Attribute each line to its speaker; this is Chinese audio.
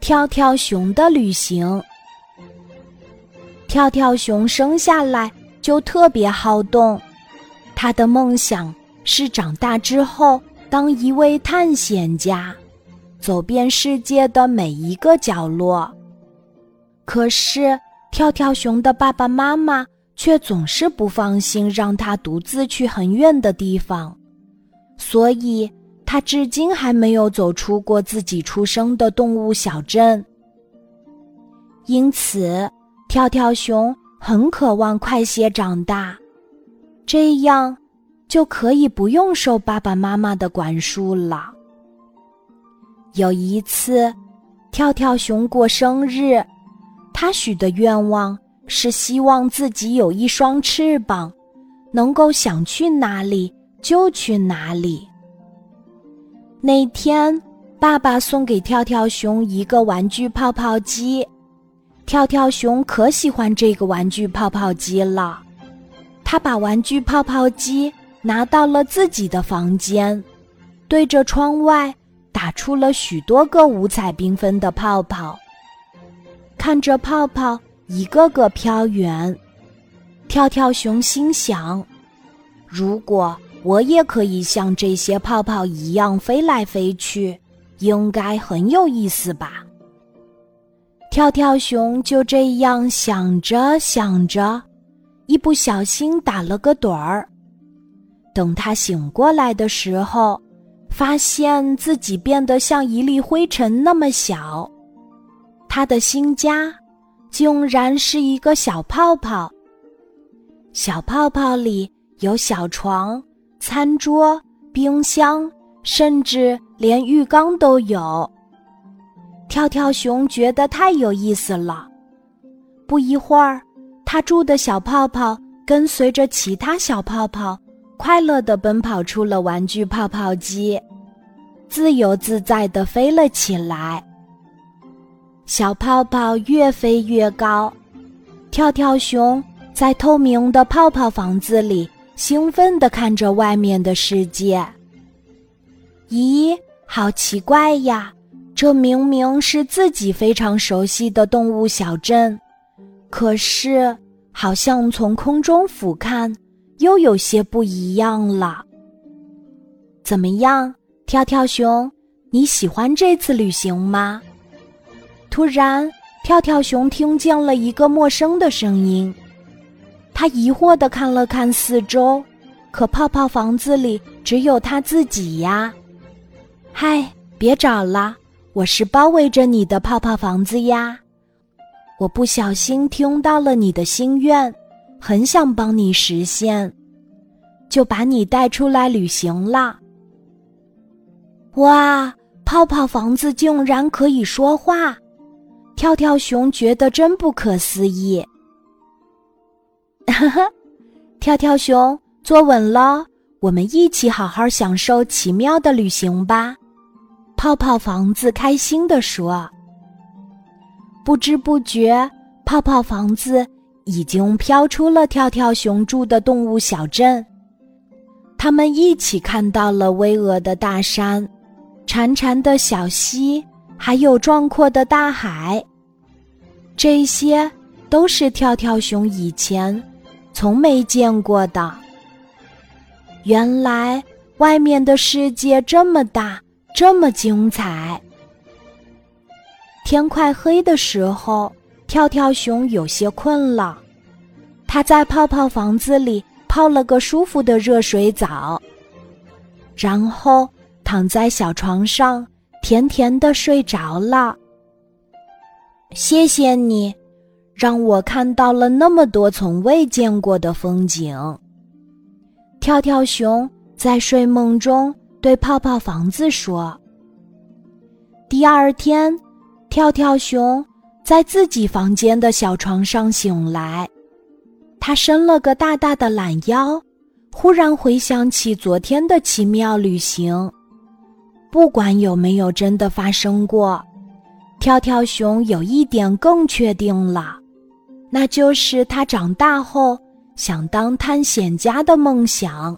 Speaker 1: 跳跳熊的旅行。跳跳熊生下来就特别好动，他的梦想是长大之后当一位探险家，走遍世界的每一个角落。可是，跳跳熊的爸爸妈妈却总是不放心让他独自去很远的地方，所以。他至今还没有走出过自己出生的动物小镇，因此跳跳熊很渴望快些长大，这样就可以不用受爸爸妈妈的管束了。有一次，跳跳熊过生日，他许的愿望是希望自己有一双翅膀，能够想去哪里就去哪里。那天，爸爸送给跳跳熊一个玩具泡泡机，跳跳熊可喜欢这个玩具泡泡机了。他把玩具泡泡机拿到了自己的房间，对着窗外打出了许多个五彩缤纷的泡泡。看着泡泡一个个飘远，跳跳熊心想：如果……我也可以像这些泡泡一样飞来飞去，应该很有意思吧？跳跳熊就这样想着想着，一不小心打了个盹儿。等他醒过来的时候，发现自己变得像一粒灰尘那么小。他的新家竟然是一个小泡泡，小泡泡里有小床。餐桌、冰箱，甚至连浴缸都有。跳跳熊觉得太有意思了。不一会儿，他住的小泡泡跟随着其他小泡泡，快乐地奔跑出了玩具泡泡机，自由自在地飞了起来。小泡泡越飞越高，跳跳熊在透明的泡泡房子里。兴奋地看着外面的世界。咦，好奇怪呀！这明明是自己非常熟悉的动物小镇，可是好像从空中俯瞰，又有些不一样了。怎么样，跳跳熊，你喜欢这次旅行吗？突然，跳跳熊听见了一个陌生的声音。他疑惑地看了看四周，可泡泡房子里只有他自己呀。嗨，别找了，我是包围着你的泡泡房子呀。我不小心听到了你的心愿，很想帮你实现，就把你带出来旅行了。哇，泡泡房子竟然可以说话，跳跳熊觉得真不可思议。哈哈，跳跳熊坐稳了，我们一起好好享受奇妙的旅行吧。泡泡房子开心地说。不知不觉，泡泡房子已经飘出了跳跳熊住的动物小镇。他们一起看到了巍峨的大山、潺潺的小溪，还有壮阔的大海。这些都是跳跳熊以前。从没见过的。原来外面的世界这么大，这么精彩。天快黑的时候，跳跳熊有些困了，他在泡泡房子里泡了个舒服的热水澡，然后躺在小床上，甜甜的睡着了。谢谢你。让我看到了那么多从未见过的风景。跳跳熊在睡梦中对泡泡房子说：“第二天，跳跳熊在自己房间的小床上醒来，他伸了个大大的懒腰，忽然回想起昨天的奇妙旅行。不管有没有真的发生过，跳跳熊有一点更确定了。”那就是他长大后想当探险家的梦想。